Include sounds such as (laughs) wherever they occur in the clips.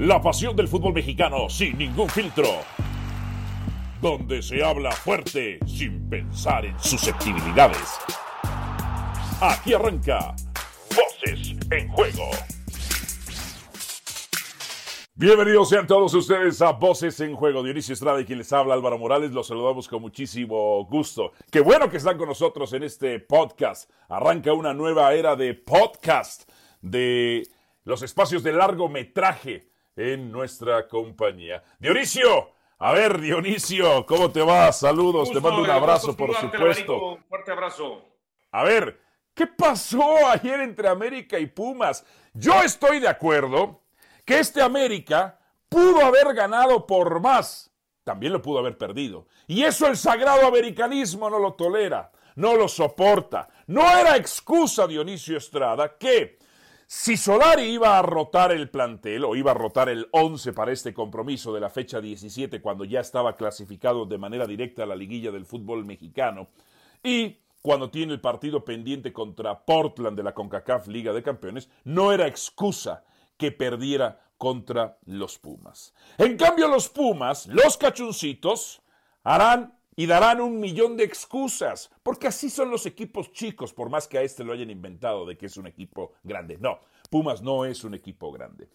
La pasión del fútbol mexicano sin ningún filtro. Donde se habla fuerte sin pensar en susceptibilidades. Aquí arranca Voces en Juego. Bienvenidos sean todos ustedes a Voces en Juego. Dionisio Estrada y quien les habla Álvaro Morales. Los saludamos con muchísimo gusto. Qué bueno que están con nosotros en este podcast. Arranca una nueva era de podcast de los espacios de largometraje en nuestra compañía. Dionisio, a ver, Dionisio, ¿cómo te va? Saludos, te mando un abrazo, por supuesto. fuerte abrazo. A ver, ¿qué pasó ayer entre América y Pumas? Yo estoy de acuerdo que este América pudo haber ganado por más. También lo pudo haber perdido. Y eso el sagrado americanismo no lo tolera, no lo soporta. No era excusa, Dionisio Estrada, que si Solari iba a rotar el plantel o iba a rotar el 11 para este compromiso de la fecha 17 cuando ya estaba clasificado de manera directa a la liguilla del fútbol mexicano y cuando tiene el partido pendiente contra Portland de la CONCACAF Liga de Campeones, no era excusa que perdiera contra los Pumas. En cambio los Pumas, los cachuncitos, harán y darán un millón de excusas, porque así son los equipos chicos, por más que a este lo hayan inventado de que es un equipo grande. No, Pumas no es un equipo grande.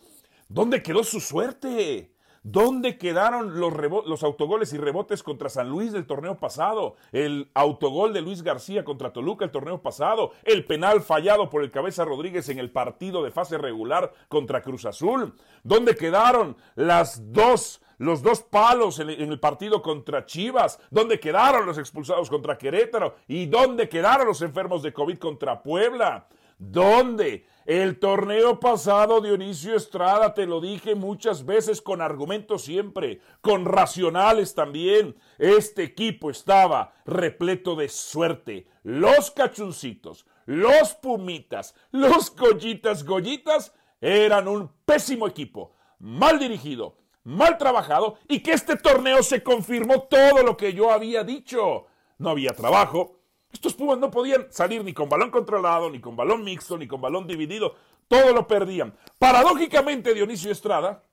¿Dónde quedó su suerte? ¿Dónde quedaron los, los, autogoles y rebotes contra San Luis del torneo pasado? El autogol de Luis García contra Toluca el torneo pasado. El penal fallado por el Cabeza Rodríguez en el partido de fase regular contra Cruz Azul. ¿Dónde quedaron las dos los dos palos en, el partido contra Chivas, dónde quedaron los expulsados contra Querétaro y dónde quedaron los enfermos de COVID contra Puebla. ¿Dónde? El torneo pasado, Dionisio Estrada, te lo dije muchas veces con argumentos siempre, con racionales también. Este equipo estaba repleto de suerte. Los cachuncitos, los pumitas, los gollitas, gollitas eran un pésimo equipo, mal dirigido, mal trabajado y que este torneo se confirmó todo lo que yo había dicho. No había trabajo. Estos Pumas no podían salir ni con balón controlado, ni con balón mixto, ni con balón dividido. Todo lo perdían. Paradójicamente, Dionisio Estrada,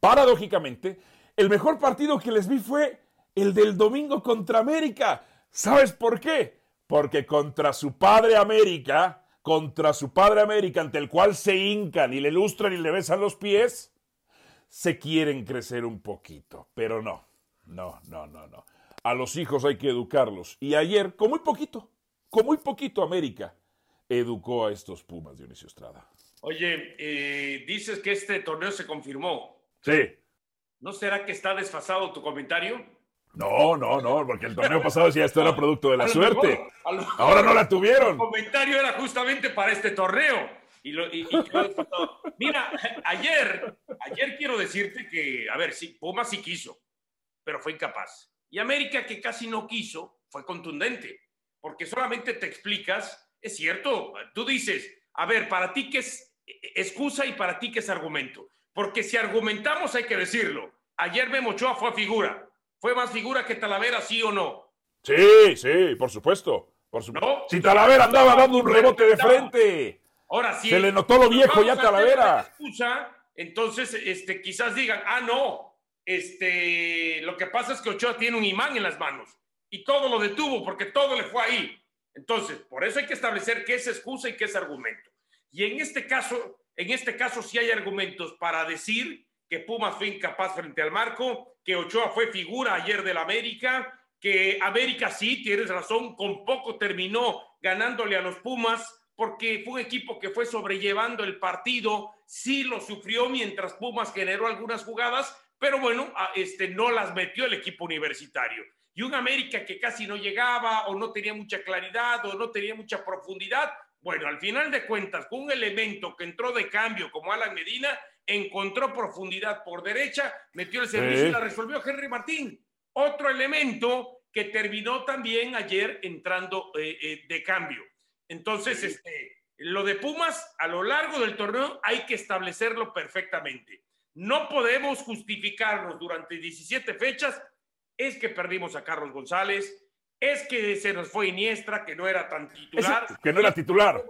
paradójicamente, el mejor partido que les vi fue el del domingo contra América. ¿Sabes por qué? Porque contra su padre América, contra su padre América, ante el cual se hincan y le lustran y le besan los pies, se quieren crecer un poquito, pero no, no, no, no, no. A los hijos hay que educarlos. Y ayer, con muy poquito, con muy poquito América, educó a estos Pumas, Dionisio Estrada. Oye, eh, dices que este torneo se confirmó. Sí. ¿No será que está desfasado tu comentario? No, no, no, porque el torneo pasado decía esto era (laughs) producto de la suerte. Ahora no la tuvieron. El comentario era justamente para este torneo. Y, Mira, ayer, ayer quiero decirte que, a ver, sí, Puma sí quiso, pero fue incapaz. Y América, que casi no quiso, fue contundente, porque solamente te explicas, es cierto, tú dices, a ver, para ti qué es excusa y para ti qué es argumento. Porque si argumentamos hay que decirlo. Ayer Memo Ochoa fue figura. ¿Fue más figura que Talavera, sí o no? Sí, sí, por supuesto. Por supuesto. Si Talavera andaba dando un rebote de frente. Ahora sí. Se le notó lo viejo ya Talavera. Excusa, entonces, este, quizás digan, ah, no, este, lo que pasa es que Ochoa tiene un imán en las manos y todo lo detuvo porque todo le fue ahí. Entonces, por eso hay que establecer qué es excusa y qué es argumento. Y en este caso, en este caso sí hay argumentos para decir que Pumas fue incapaz frente al marco, que Ochoa fue figura ayer del América, que América sí, tienes razón, con poco terminó ganándole a los Pumas, porque fue un equipo que fue sobrellevando el partido, sí lo sufrió mientras Pumas generó algunas jugadas, pero bueno, este, no las metió el equipo universitario. Y un América que casi no llegaba o no tenía mucha claridad o no tenía mucha profundidad, bueno, al final de cuentas, con un elemento que entró de cambio como Alan Medina, encontró profundidad por derecha, metió el servicio y la resolvió Henry Martín. Otro elemento que terminó también ayer entrando eh, eh, de cambio. Entonces, este, lo de Pumas a lo largo del torneo hay que establecerlo perfectamente. No podemos justificarnos durante 17 fechas. Es que perdimos a Carlos González, es que se nos fue Iniestra, que no era tan titular. que no era titular.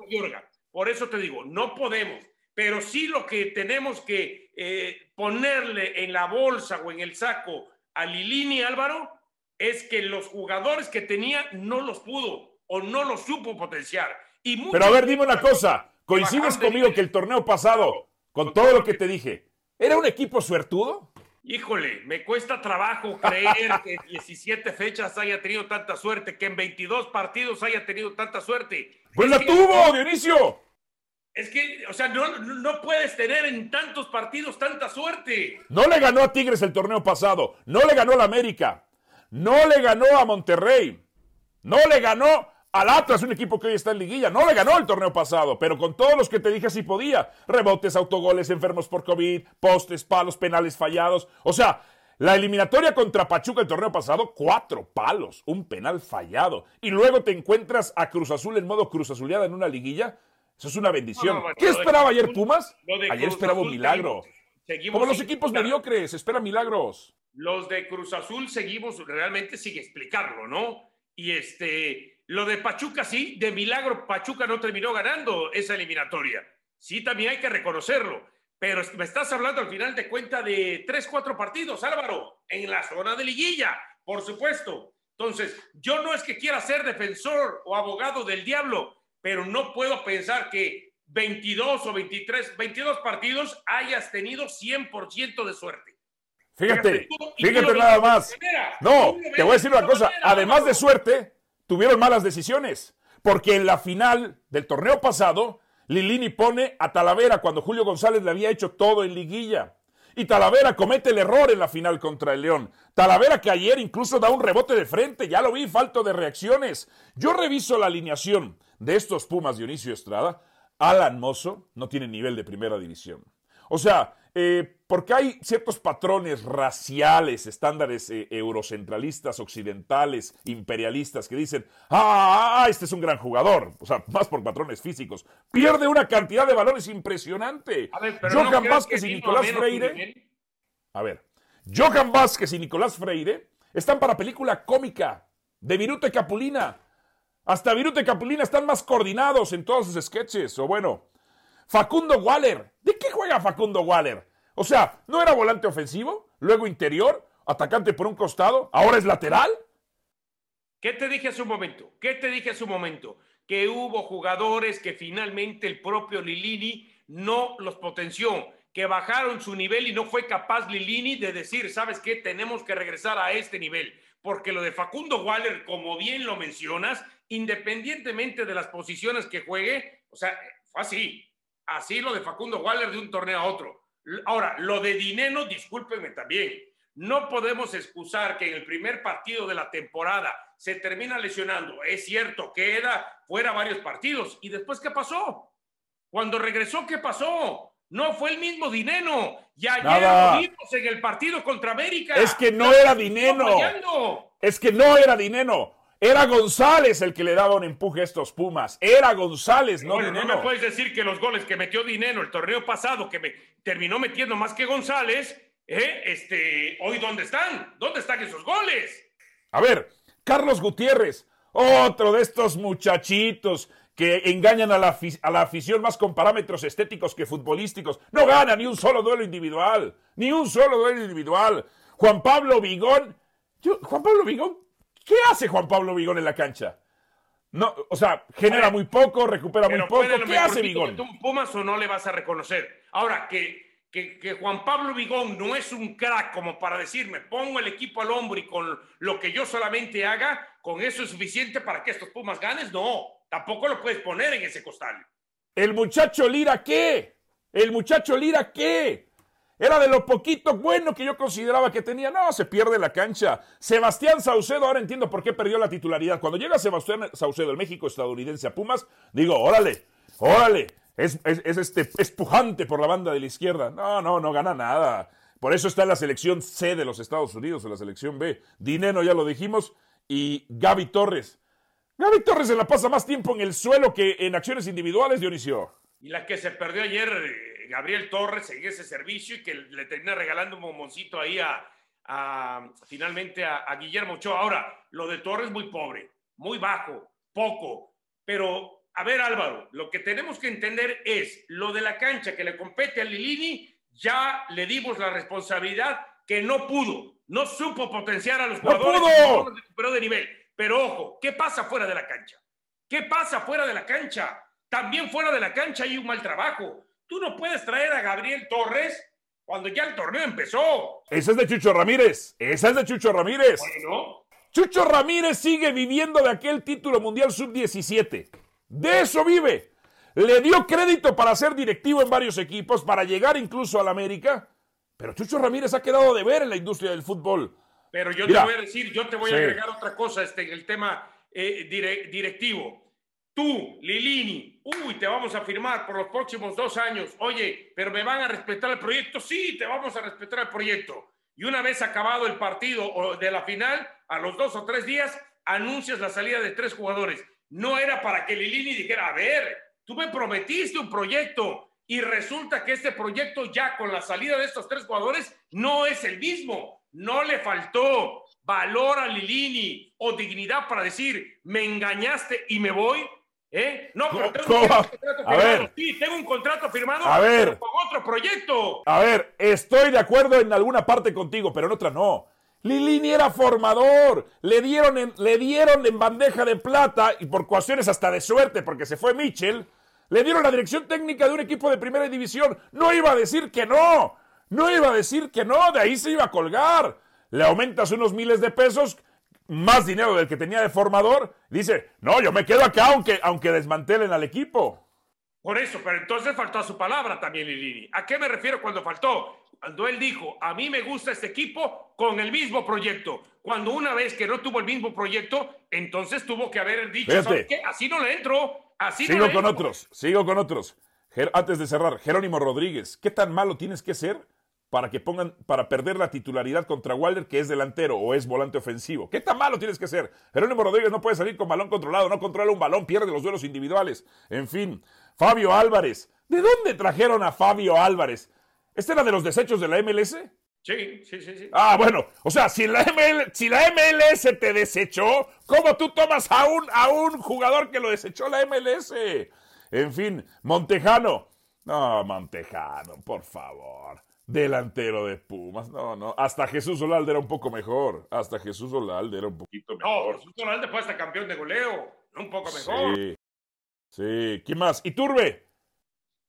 Por eso te digo, no podemos. pero sí lo que tenemos que eh, ponerle en la bolsa o en el saco a Lilini Álvaro es que los jugadores que tenía no los pudo o no los supo potenciar. Y Pero a ver, dime una cosa, ¿coincides conmigo que el torneo pasado, con todo lo que te dije, era un equipo suertudo? Híjole, me cuesta trabajo creer que en 17 fechas haya tenido tanta suerte, que en 22 partidos haya tenido tanta suerte. Pues la tuvo, Dionisio. Es que, o sea, no, no, puedes tener en tantos partidos tanta suerte. No le ganó a Tigres el torneo pasado, no le ganó a la América, no le ganó a Monterrey, no le ganó al Atlas, un equipo que hoy está en liguilla. No le ganó el torneo pasado, pero con todos los que te dije sí podía. Rebotes, autogoles, enfermos por COVID, postes, palos, penales fallados. O sea, la eliminatoria contra Pachuca el torneo pasado, cuatro palos, un penal fallado. Y luego te encuentras a Cruz Azul en modo Cruz Azuleada en una liguilla. Eso es una bendición. ¿Qué esperaba ayer Pumas? Ayer esperaba un milagro. Como los equipos mediocres, espera milagros. Los de Cruz Azul seguimos realmente sin explicarlo, ¿no? Y este, lo de Pachuca sí, de milagro Pachuca no terminó ganando esa eliminatoria. Sí, también hay que reconocerlo. Pero me estás hablando al final de cuenta de tres, cuatro partidos, Álvaro, en la zona de liguilla, por supuesto. Entonces, yo no es que quiera ser defensor o abogado del diablo, pero no puedo pensar que 22 o 23, 22 partidos hayas tenido 100% de suerte. Fíjate, fíjate, nada más. No, te voy a decir una cosa. Además de suerte, tuvieron malas decisiones. Porque en la final del torneo pasado, Lilini pone a Talavera cuando Julio González le había hecho todo en liguilla. Y Talavera comete el error en la final contra el León. Talavera que ayer incluso da un rebote de frente, ya lo vi, falto de reacciones. Yo reviso la alineación de estos Pumas Dionisio Estrada. Alan Mozo no tiene nivel de primera división. O sea, eh, porque hay ciertos patrones raciales, estándares eh, eurocentralistas, occidentales, imperialistas, que dicen, ah, este es un gran jugador, o sea, más por patrones físicos. Pierde una cantidad de valores impresionante. Johan Vázquez y Nicolás Freire. A ver, Johan Vázquez y Nicolás Freire están para película cómica de Virute Capulina. Hasta Virute Capulina están más coordinados en todos sus sketches, o bueno, Facundo Waller. ¿De qué juega Facundo Waller? O sea, ¿no era volante ofensivo? Luego interior, atacante por un costado, ahora es lateral. ¿Qué te dije hace un momento? ¿Qué te dije hace un momento? Que hubo jugadores que finalmente el propio Lilini no los potenció, que bajaron su nivel y no fue capaz Lilini de decir, ¿sabes qué? Tenemos que regresar a este nivel. Porque lo de Facundo Waller, como bien lo mencionas, independientemente de las posiciones que juegue, o sea, fue así. Así lo de Facundo Waller de un torneo a otro. Ahora, lo de Dineno, discúlpenme también. No podemos excusar que en el primer partido de la temporada se termina lesionando. Es cierto, queda fuera varios partidos. ¿Y después qué pasó? Cuando regresó, ¿qué pasó? No fue el mismo Dineno. Ya lo vimos en el partido contra América. Es que no era Dineno. Es que no era Dineno. Era González el que le daba un empuje a estos Pumas. Era González, no bueno, No me puedes decir que los goles que metió Dinero el torneo pasado, que me terminó metiendo más que González, ¿eh? este, hoy ¿dónde están? ¿Dónde están esos goles? A ver, Carlos Gutiérrez, otro de estos muchachitos que engañan a la, a la, afición más con parámetros estéticos que futbolísticos. No gana ni un solo duelo individual, ni un solo duelo individual. Juan Pablo Vigón, Juan Pablo Vigón ¿Qué hace Juan Pablo Vigón en la cancha? No, o sea, genera muy poco, recupera muy poco. ¿Qué hace Vigón? ¿Tú Pumas o no le vas a reconocer? Ahora, que, que, que, Juan Pablo Vigón no es un crack como para decirme, pongo el equipo al hombro y con lo que yo solamente haga, con eso es suficiente para que estos Pumas ganes. No, tampoco lo puedes poner en ese costal. ¿El muchacho Lira qué? ¿El muchacho Lira qué? Era de lo poquito bueno que yo consideraba que tenía. No, se pierde la cancha. Sebastián Saucedo, ahora entiendo por qué perdió la titularidad. Cuando llega Sebastián Saucedo, el México estadounidense a Pumas, digo, órale, órale, es, este, es pujante por la banda de la izquierda. No, no, no gana nada. Por eso está en la selección C de los Estados Unidos, en la selección B. Dineno, ya lo dijimos, y Gaby Torres. Gaby Torres se la pasa más tiempo en el suelo que en acciones individuales, Dionisio. Y la que se perdió ayer Gabriel Torres en ese servicio y que le termina regalando un bomboncito ahí a, finalmente a, Guillermo Ochoa. Ahora, lo de Torres muy pobre, muy bajo, poco, pero a ver Álvaro, lo que tenemos que entender es lo de la cancha que le compete a Lilini, ya le dimos la responsabilidad que no pudo, no supo potenciar a los jugadores, no pudo. recuperó de nivel. Pero ojo, ¿qué pasa fuera de la cancha? ¿Qué pasa fuera de la cancha? También fuera de la cancha hay un mal trabajo. Tú no puedes traer a Gabriel Torres cuando ya el torneo empezó. Esa es de Chucho Ramírez. Esa es de Chucho Ramírez. Bueno. Chucho Ramírez sigue viviendo de aquel título mundial sub-17. De eso vive. Le dio crédito para ser directivo en varios equipos, para llegar incluso al América. Pero Chucho Ramírez ha quedado de ver en la industria del fútbol. Pero yo te voy a decir, yo te voy a agregar otra cosa este, en el tema eh, directivo. Tú, Lilini, uy, te vamos a firmar por los próximos dos años. Oye, pero me van a respetar el proyecto. Sí, te vamos a respetar el proyecto. Y una vez acabado el partido de la final, a los dos o tres días, anuncias la salida de tres jugadores. No era para que Lilini dijera, a ver, tú me prometiste un proyecto y resulta que este proyecto ya con la salida de estos tres jugadores no es el mismo. No le faltó valor a Lilini o dignidad para decir, me engañaste y me voy. ¿Eh? No, pero tengo un contrato firmado. Sí, tengo un contrato firmado a ver. con otro proyecto. A ver, estoy de acuerdo en alguna parte contigo, pero en otra no. Lilini era formador, le dieron, en, le dieron en bandeja de plata y por cuestiones hasta de suerte, porque se fue Mitchell, le dieron la dirección técnica de un equipo de primera división. No iba a decir que no, no iba a decir que no, de ahí se iba a colgar. Le aumentas unos miles de pesos más dinero del que tenía de formador, dice, no, yo me quedo acá aunque, aunque desmantelen al equipo. Por eso, pero entonces faltó a su palabra también Lilini. ¿A qué me refiero cuando faltó? Cuando él dijo, a mí me gusta este equipo con el mismo proyecto. Cuando una vez que no tuvo el mismo proyecto, entonces tuvo que haber dicho, ¿sabes qué? Así no le entro. Así sigo no con otros, sigo con otros. Antes de cerrar, Jerónimo Rodríguez, ¿qué tan malo tienes que ser para que pongan, para perder la titularidad contra Walder, que es delantero o es volante ofensivo. ¿Qué tan malo tienes que ser? Jerónimo Rodríguez no puede salir con balón controlado, no controla un balón, pierde los duelos individuales. En fin, Fabio Álvarez. ¿De dónde trajeron a Fabio Álvarez? ¿Este era de los desechos de la MLS? Sí, sí, sí, sí. Ah, bueno, o sea, si la, si la MLS te desechó, ¿cómo tú tomas a un, a un jugador que lo desechó la MLS? En fin, Montejano. No, Montejano, por favor delantero de Pumas. No, no. Hasta Jesús Olalde era un poco mejor. Hasta Jesús Olalde era un poquito mejor. No, Jesús Olalde fue hasta campeón de goleo. Un poco mejor. Sí. Sí. ¿Quién más? ¿Y Turbe?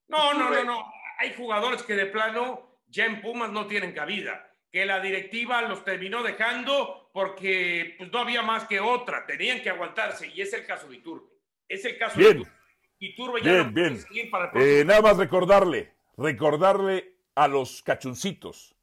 No, no, no, no. Hay jugadores que de plano ya en Pumas no tienen cabida. Que la directiva los terminó dejando porque pues, no había más que otra. Tenían que aguantarse. Y es el caso de Iturbe. Es el caso bien. de Iturbe. Iturbe ya bien, no bien. seguir para el eh, nada más recordarle, recordarle a los cachuncitos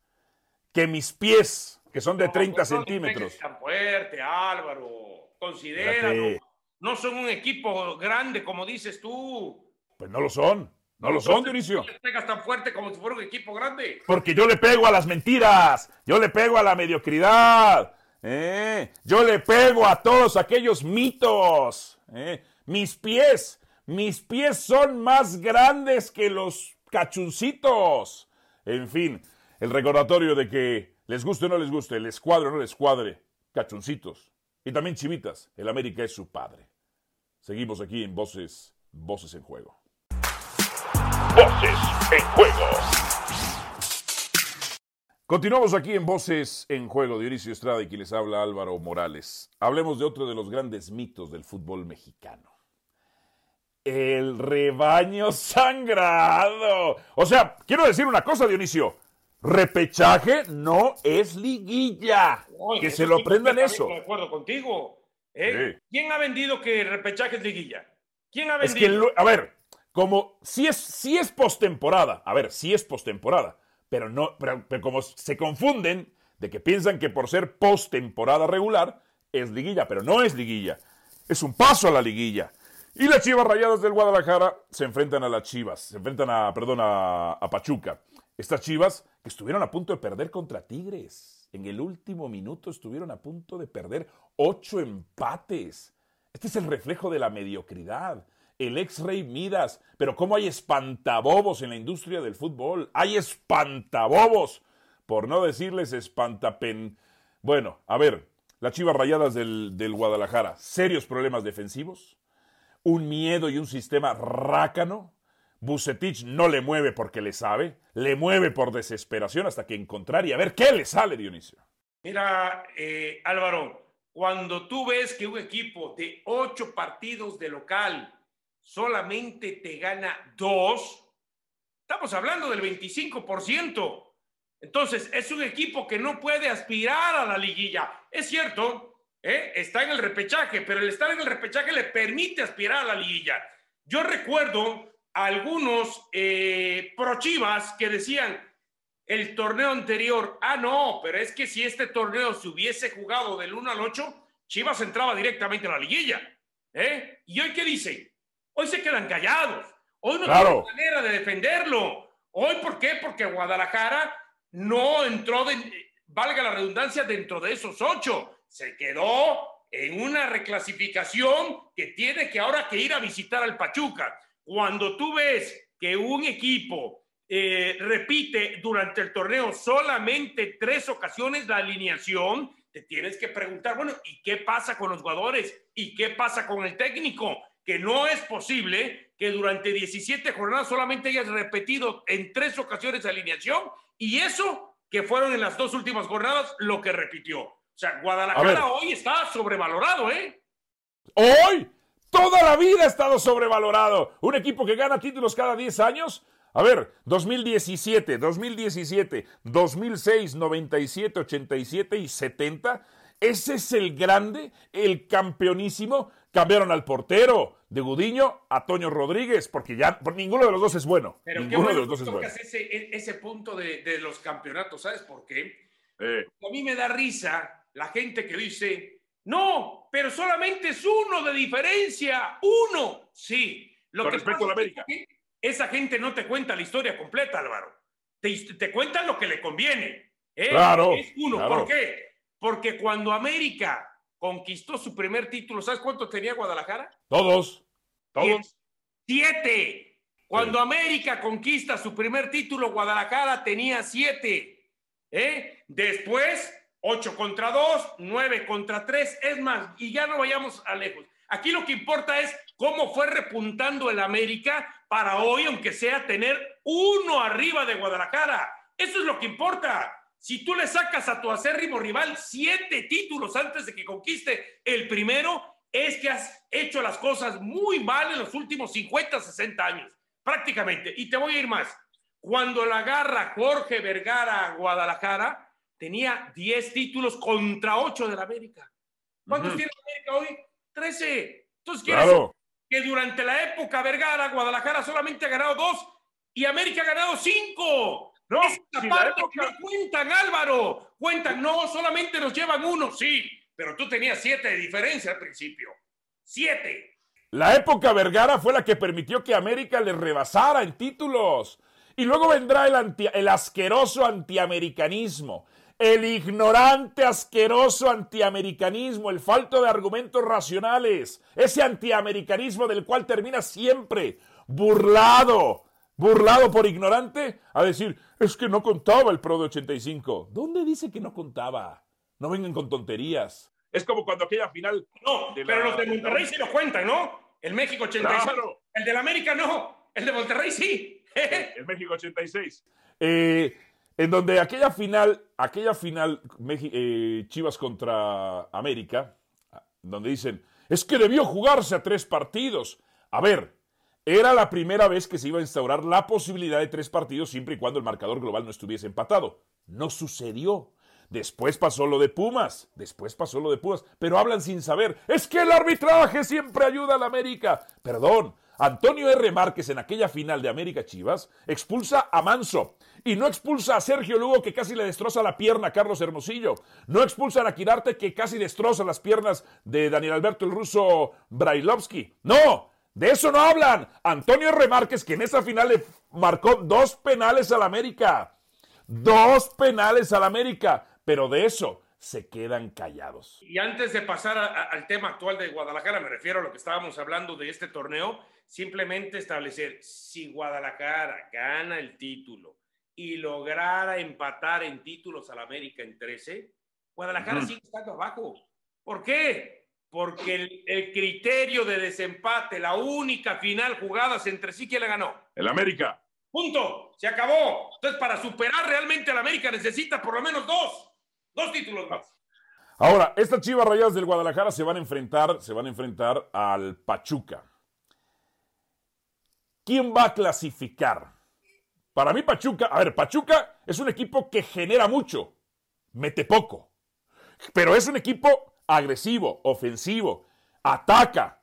que mis pies, que son de 30 pues centímetros. No tan fuerte, Álvaro. Considéralo. No son un equipo grande, como dices tú. Pues no lo son. No, lo son, Dionisio. No pegas tan fuerte como si fuera un equipo grande. Porque yo le pego a las mentiras. Yo le pego a la mediocridad. ¿eh? Yo le pego a todos aquellos mitos. ¿eh? Mis pies, mis pies son más grandes que los cachuncitos. En fin, el recordatorio de que les guste o no les guste, les cuadre o no les cuadre, cachoncitos. Y también chivitas, el América es su padre. Seguimos aquí en Voces, Voces en Juego. Voces en Juego. Continuamos aquí en Voces en Juego. Dionisio Estrada y quien les habla Álvaro Morales. Hablemos de otro de los grandes mitos del fútbol mexicano. El rebaño sangrado. O sea, quiero decir una cosa, Dionisio. Repechaje no es liguilla. que se lo aprendan eso. De acuerdo contigo. ¿eh? ¿Quién ha vendido que repechaje es liguilla? ¿Quién ha vendido? Es que, a ver, como si es, si es postemporada, a ver, si es postemporada, pero no, pero, pero como se confunden de que piensan que por ser postemporada regular es liguilla, pero no es liguilla. Es un paso a la liguilla. Y las Chivas Rayadas del Guadalajara se enfrentan a las Chivas, se enfrentan a, perdón, a, Pachuca. Estas Chivas que estuvieron a punto de perder contra Tigres. En el último minuto estuvieron a punto de perder ocho empates. Este es el reflejo de la mediocridad. El ex rey Midas. Pero ¿cómo hay espantabobos en la industria del fútbol? Hay espantabobos. Por no decirles espantapen. Bueno, a ver, las Chivas Rayadas del, del Guadalajara. Serios problemas defensivos un miedo y un sistema rácano. Bucetich no le mueve porque le sabe, le mueve por desesperación hasta que encontrar y a ver qué le sale, Dionisio. Mira, eh, Álvaro, cuando tú ves que un equipo de ocho partidos de local solamente te gana dos, estamos hablando del 25%. Entonces, es un equipo que no puede aspirar a la liguilla. Es cierto, ¿eh? está en el repechaje, pero el estar en el repechaje le permite aspirar a la liguilla. Yo recuerdo a algunos eh, pro Chivas que decían el torneo anterior, ah, no, pero es que si este torneo se hubiese jugado del 1 al 8, Chivas entraba directamente a la liguilla. ¿eh? ¿Y hoy qué dicen? Hoy se quedan callados. Hoy no tienen manera de defenderlo. Hoy, ¿por qué? Porque Guadalajara no entró, valga la redundancia, dentro de esos ocho. Se quedó en una reclasificación que tiene que ahora que ir a visitar al Pachuca. Cuando tú ves que un equipo eh, repite durante el torneo solamente tres ocasiones la alineación, te tienes que preguntar, bueno, ¿y qué pasa con los jugadores? ¿Y qué pasa con el técnico? Que no es posible que durante 17 jornadas solamente hayas repetido en tres ocasiones la alineación y eso que fueron en las dos últimas jornadas lo que repitió. O sea, Guadalajara hoy está sobrevalorado, ¿eh? Hoy, toda la vida ha estado sobrevalorado. Un equipo que gana títulos cada 10 años. A ver, 2017, 2017, 2006, 97, 87 y 70. Ese es el grande, el campeonísimo Cambiaron al portero de Gudiño a Toño Rodríguez, porque ya por ninguno de los dos es bueno. Pero ninguno qué bueno de los dos es bueno. Ese, ese punto de, de, los campeonatos, ¿sabes por qué? Eh. A mí me da risa la gente que dice, no, pero solamente es uno de diferencia, uno. Sí. Lo Con que respecto a la América. Es que esa gente no te cuenta la historia completa, Álvaro. Te, te cuentan lo que le conviene. ¿eh? Claro. Es uno. ¿Por qué? Porque cuando América conquistó su primer título. ¿Sabes cuánto tenía Guadalajara? Todos. Todos. Siete. Cuando América conquista su primer título, Guadalajara tenía siete. ¿Eh? Después, ocho contra dos, nueve contra tres. Es más, y ya no vayamos a lejos. Aquí lo que importa es cómo fue repuntando el América para hoy, aunque sea tener uno arriba de Guadalajara. Eso es lo que importa. Si tú le sacas a tu acérrimo rival siete títulos antes de que conquiste el primero, es que has hecho las cosas muy mal en los últimos 50, 60 años, prácticamente. Y te voy a ir más. Cuando la agarra Jorge Vergara a Guadalajara, tenía 10 títulos contra 8 de la América. ¿Cuántos tiene la América hoy? 13. Entonces, ¿quieres claro. que durante la época Vergara, Guadalajara solamente ha ganado 2 y América ha ganado 5? No, Esta parte no cuentan, Álvaro. Cuentan, no, solamente nos llevan uno, sí, pero tú tenías siete de diferencia al principio. Siete. La época Vergara fue la que permitió que América le rebasara en títulos. Y luego vendrá el, anti, el asqueroso antiamericanismo, el ignorante, asqueroso antiamericanismo, el falto de argumentos racionales, ese antiamericanismo del cual termina siempre burlado, burlado por ignorante, a decir, es que no contaba el Pro de 85. ¿Dónde dice que no contaba? No vengan con tonterías. Es como cuando aquella final. No, pero los de Monterrey sí lo cuentan, ¿no? El México 86. El del América no. El de Monterrey sí. el, México 86. Eh, en donde aquella final, aquella final eh, Chivas contra América, donde dicen, es que debió jugarse a tres partidos. A ver, era la primera vez que se iba a instaurar la posibilidad de tres partidos siempre y cuando el marcador global no estuviese empatado. No sucedió. Después pasó lo de Pumas, después pasó lo de Pumas, pero hablan sin saber. Es que el arbitraje siempre ayuda a la América. Perdón, Antonio R. Márquez en aquella final de América Chivas expulsa a Manso y no expulsa a Sergio Lugo que casi le destroza la pierna a Carlos Hermosillo. No expulsa a Quirarte que casi destroza las piernas de Daniel Alberto el ruso Brailovsky. No, de eso no hablan. Antonio Remarques, que en esa final le marcó dos penales al América. Dos penales al América. Pero de eso se quedan callados. Y antes de pasar al tema actual de Guadalajara, me refiero a lo que estábamos hablando de este torneo, simplemente establecer, si Guadalajara gana el título y lograra empatar en títulos al América en 13, Guadalajara sigue estando abajo. ¿Por qué? porque el, el criterio de desempate, la única final jugadas entre sí, ¿quién le ganó? El América. Punto, se acabó. Entonces, para superar realmente al América necesita por lo menos dos, dos títulos más. Ahora, estas Chivas Rayadas del Guadalajara se van a enfrentar, se van a enfrentar al Pachuca. ¿Quién va a clasificar? Para mí Pachuca, a ver, Pachuca es un equipo que genera mucho, mete poco, pero es un equipo agresivo, ofensivo, ataca,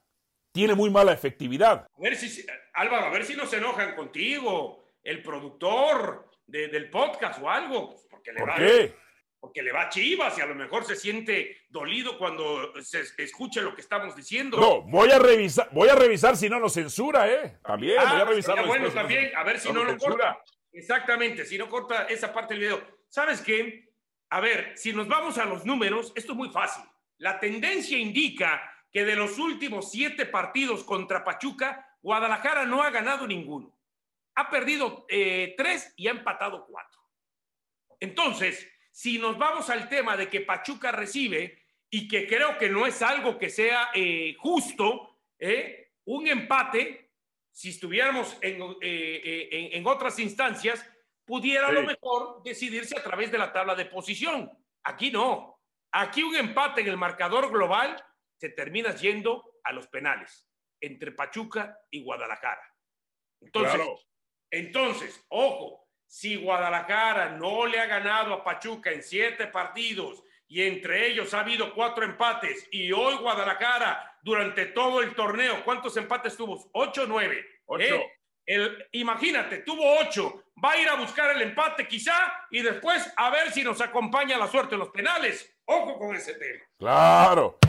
tiene muy mala efectividad. A ver si, Álvaro, a ver si no se enojan contigo, el productor de, del podcast o algo. pues, Porque le ¿Por va, qué? Porque le va a Chivas y a lo mejor se siente dolido cuando se escuche lo que estamos diciendo. No, voy a revisar, voy a revisar si no nos censura, ¿eh? También, Ah, voy a revisar. bueno también, a ver si No no, lo censura. corta. Exactamente, si no corta esa parte del video. ¿Sabes qué? A ver, si nos vamos a los números, esto es muy fácil. La tendencia indica que de los últimos siete partidos contra Pachuca, Guadalajara no ha ganado ninguno. Ha perdido eh, tres y ha empatado cuatro. Entonces, si nos vamos al tema de que Pachuca recibe y que creo que no es algo que sea eh, justo, ¿eh? un empate, si estuviéramos en, eh, en- en otras instancias, pudiera a lo mejor decidirse a través de la tabla de posición. Aquí no. Aquí un empate en el marcador global se termina yendo a los penales entre Pachuca y Guadalajara. Entonces, Claro. entonces, ojo, si Guadalajara no le ha ganado a Pachuca en siete partidos y entre ellos ha habido cuatro empates y hoy Guadalajara durante todo el torneo, ¿cuántos empates tuvo? ¿Ocho o nueve? Ocho. ¿Eh? El- imagínate, tuvo ocho, va a ir a buscar el empate quizá y después a ver si nos acompaña la suerte en los penales. Ojo con ese tema. Claro.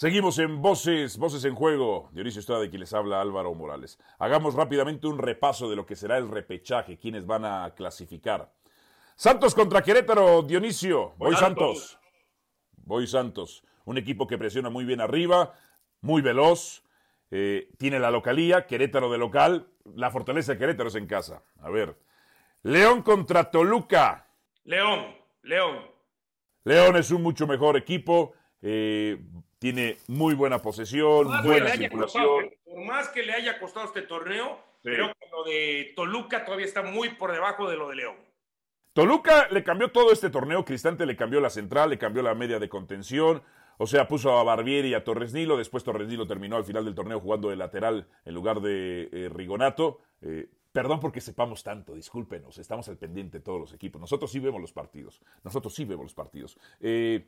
Seguimos en Voces, Voces en Juego. Dionisio Estrada de quien les habla Álvaro Morales. Hagamos rápidamente un repaso de lo que será el repechaje, quienes van a clasificar. Santos contra Querétaro, Dionisio. Voy Santos. Voy Santos. Un equipo que presiona muy bien arriba, muy veloz, eh, tiene la localía, Querétaro de local. La fortaleza de Querétaro es en casa. A ver. León contra Toluca. León, León. León es un mucho mejor equipo, eh, tiene muy buena posesión, que buena circulación. costado, por más que le haya costado este torneo, Sí. creo que lo de Toluca todavía está muy por debajo de lo de León. Toluca le cambió todo este torneo, Cristante le cambió la central, le cambió la media de contención, o sea, puso a Barbieri y a Torres Nilo, después Torres Nilo terminó al final del torneo jugando de lateral en lugar de eh, Rigonato. Eh, perdón porque sepamos tanto, discúlpenos, estamos al pendiente de todos los equipos. Nosotros sí vemos los partidos, nosotros sí vemos los partidos. Eh,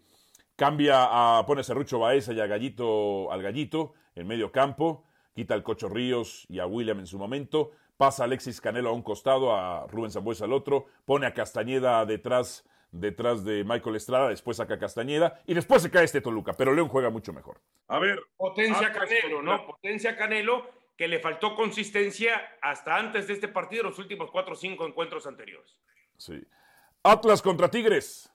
cambia a, pone a Cerrucho Baeza y a Gallito, al Gallito en medio campo, quita al Cocho Ríos y a William en su momento, pasa a Alexis Canelo a un costado, a Rubén Zambuesa al otro, pone a Castañeda detrás, detrás de Michael Estrada, después saca a Castañeda y después se cae este Toluca, pero León juega mucho mejor. A ver, Potencia Canelo, ¿no? Potencia Canelo, que le faltó consistencia hasta antes de este partido, los últimos cuatro o cinco encuentros anteriores. sí. Atlas contra Tigres.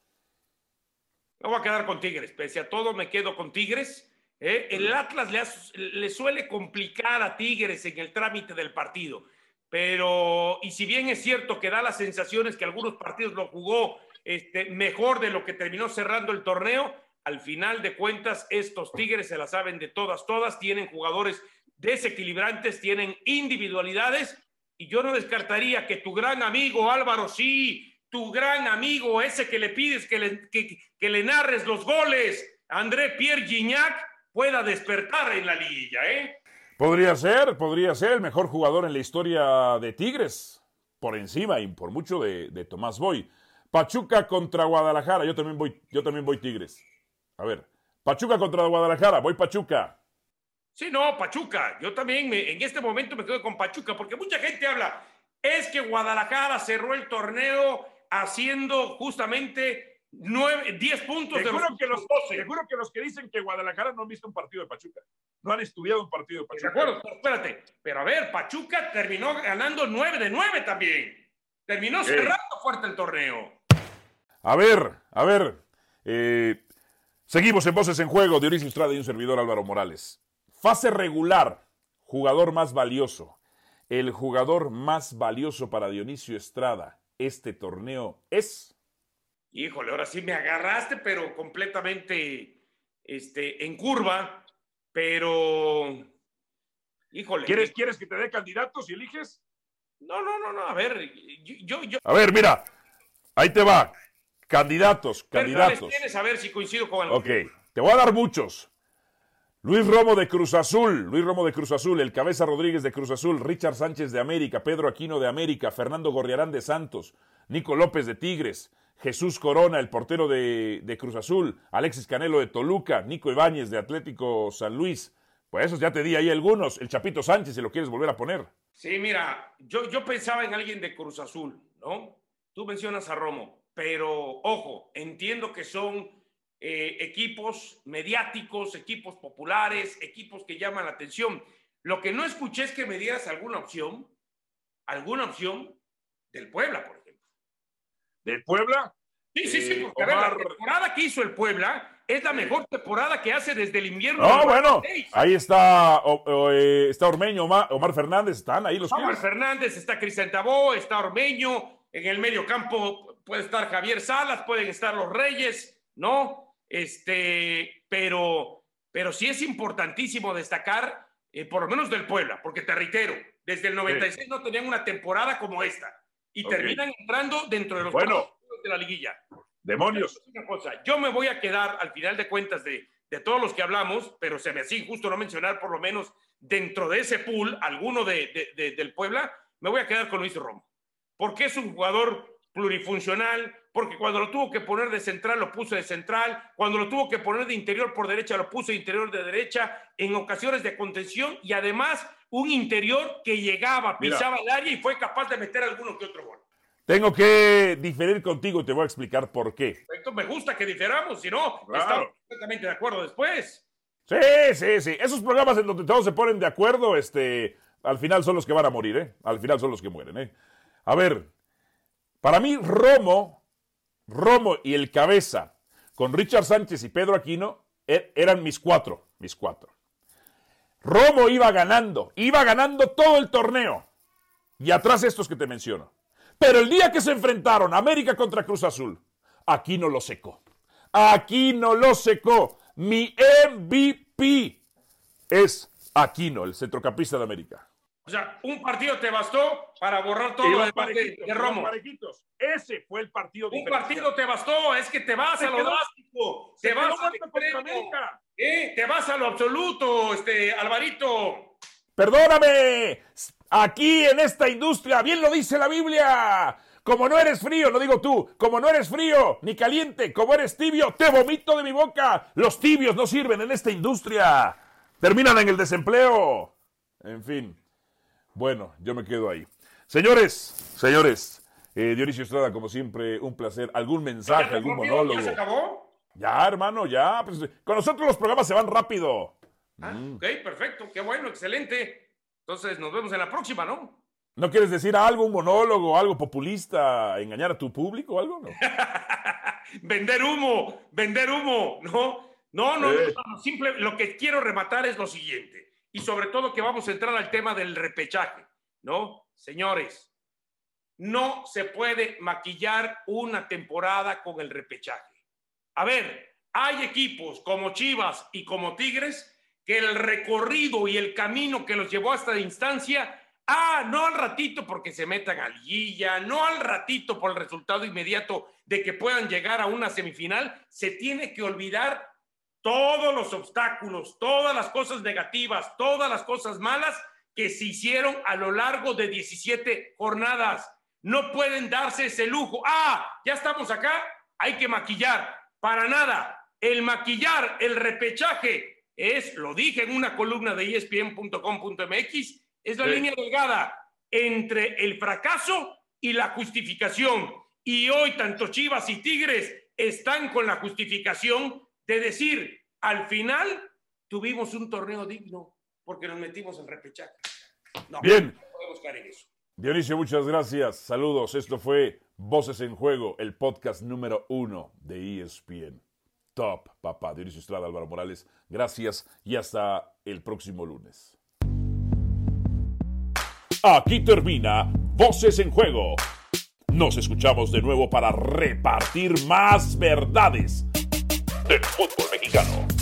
Me voy a quedar con Tigres, pese a todo me quedo con Tigres. ¿eh? El Atlas le, le suele complicar a Tigres en el trámite del partido, pero, y si bien es cierto que da las sensaciones que algunos partidos lo jugó este, mejor de lo que terminó cerrando el torneo, al final de cuentas estos Tigres se la saben de todas, todas, tienen jugadores desequilibrantes, tienen individualidades, y yo no descartaría que tu gran amigo Álvaro, sí, tu gran amigo, ese que le pides que le, que, que le narres los goles, André Pierre Gignac, pueda despertar en la liguilla, ¿eh? Podría ser, podría ser el mejor jugador en la historia de Tigres, por encima y por mucho de, de Tomás Boy. Pachuca contra Guadalajara, yo también voy, yo también voy Tigres. A ver, Pachuca contra Guadalajara, voy Pachuca. Sí, no, Pachuca. Yo también me- en este momento me quedo con Pachuca, porque mucha gente habla, es que Guadalajara cerró el torneo haciendo justamente nueve, 10 puntos de los, Seguro que, los, últimos 12. seguro que los que dicen que Guadalajara no han visto un partido de Pachuca, no han estudiado un partido de De Pachuca. acuerdo, pero espérate. Pero a ver, Pachuca terminó ganando 9 de 9 también. Terminó cerrando fuerte el torneo. A ver, a ver. eh, seguimos en Voces en Juego. Dionisio Estrada y un servidor Álvaro Morales. Fase regular. Jugador más valioso. El jugador más valioso para Dionisio Estrada. Este torneo es. Híjole, ahora sí me agarraste, pero completamente este, en curva, pero, híjole. ¿Quieres, ¿Quieres que te dé candidatos y eliges? No, no, no, no, a ver, yo, yo... A ver, mira, ahí te va. Candidatos, candidatos. ¿Quieres saber si coincido con algo? Ok, te voy a dar muchos. Luis Romo de Cruz Azul, Luis Romo de Cruz Azul, el Cabeza Rodríguez de Cruz Azul, Richard Sánchez de América, Pedro Aquino de América, Fernando Gorriarán de Santos, Nico López de Tigres, Jesús Corona, el portero de, de, Cruz Azul, Alexis Canelo de Toluca, Nico Ibáñez de Atlético San Luis. Pues esos ya te di ahí algunos. El Chapito Sánchez, si lo quieres volver a poner. Sí, mira, yo, yo pensaba en alguien de Cruz Azul, ¿no? Tú mencionas a Romo, pero ojo, entiendo que son eh, equipos mediáticos, equipos populares, equipos que llaman la atención. Lo que no escuché es que me dieras alguna opción, alguna opción del Puebla, por ejemplo. ¿Del Puebla? Sí, sí, sí, eh, porque la temporada que hizo el Puebla es la mejor temporada que hace desde el invierno. No, bueno, ahí está, eh, está Ormeño, Omar, Fernández, están ahí los Omar Fernández, está Cristian Tabó, está Ormeño, en el medio campo puede estar Javier Salas, pueden estar los Reyes, ¿no? Este, pero, pero sí es importantísimo destacar, eh, por lo menos del Puebla, porque te reitero, desde el 96 no tenían una temporada como esta y terminan entrando dentro de los bueno, de la liguilla. Demonios. Una cosa, yo me voy a quedar al final de cuentas de, de todos los que hablamos, pero se me hacía injusto no mencionar por lo menos dentro de ese pool alguno de, de, del Puebla, me voy a quedar con Luis Romo, porque es un jugador plurifuncional, porque cuando lo tuvo que poner de central lo puso de central, cuando lo tuvo que poner de interior por derecha lo puso de interior de derecha, en ocasiones de contención y además un interior que llegaba, pisaba el área y fue capaz de meter alguno que otro gol. Tengo que diferir contigo y te voy a explicar por qué. Perfecto, me gusta que diferamos, si no, estamos completamente de acuerdo después. Sí, sí, sí. Esos programas en donde todos se ponen de acuerdo, este, al final son los que van a morir, ¿eh? Al final son los que mueren, ¿eh? A ver, para mí Romo Romo y el Cabeza, con Richard Sánchez y Pedro Aquino, er, eran mis cuatro, mis cuatro. Romo iba ganando, iba ganando todo el torneo. Y atrás estos que te menciono. Pero el día que se enfrentaron América contra Cruz Azul, Aquino lo secó. Aquino lo secó. Mi MVP es Aquino, el centrocampista de América. O sea, un partido te bastó para borrar todo lo demás de, de, Romo. Ese fue el partido. Un partido te bastó, es que te vas a lo drástico, te vas a ¿Eh? te vas a lo absoluto, este Alvarito. Perdóname, aquí en esta industria, bien lo dice la Biblia. Como no eres frío, lo digo tú, como no eres frío ni caliente, como eres tibio, te vomito de mi boca. Los tibios no sirven en esta industria. Terminan en el desempleo. En fin. Bueno, yo me quedo ahí. Señores, señores, eh, Dionisio Estrada, como siempre, un placer. ¿Algún mensaje, algún monólogo? ¿Ya se acabó? Ya, hermano, ya. Pues, con nosotros los programas se van rápido. Ah, mm. Ok, perfecto. Qué bueno, excelente. Entonces nos vemos en la próxima, ¿no? ¿No quieres decir algo, un monólogo, algo populista, engañar a tu público o algo? No? (laughs) vender humo, vender humo, ¿no? No, no, no, no, simple, lo que quiero rematar es lo siguiente y sobre todo que vamos a entrar al tema del repechaje, ¿no? Señores, no se puede maquillar una temporada con el repechaje. A ver, hay equipos como Chivas y como Tigres que el recorrido y el camino que los llevó hasta la instancia, ah, no al ratito porque se metan a liguilla, no al ratito por el resultado inmediato de que puedan llegar a una semifinal, se tiene que olvidar todos los obstáculos, todas las cosas negativas, todas las cosas malas que se hicieron a lo largo de 17 jornadas. No pueden darse ese lujo. Ah, ya estamos acá, hay que maquillar. Para nada. El maquillar, el repechaje, es, lo dije en una columna de espn.com.mx, es la línea delgada entre el fracaso y la justificación. Y hoy tanto Chivas y Tigres están con la justificación de decir, al final tuvimos un torneo digno porque nos metimos en repechaje. No, Bien. No podemos caer en eso. Dionisio, muchas gracias. Saludos. Esto fue Voces en Juego, el podcast número uno de ESPN. Top, papá. Dionisio Estrada, Álvaro Morales. Gracias y hasta el próximo lunes. Aquí termina Voces en Juego. Nos escuchamos de nuevo para repartir más verdades del fútbol mexicano.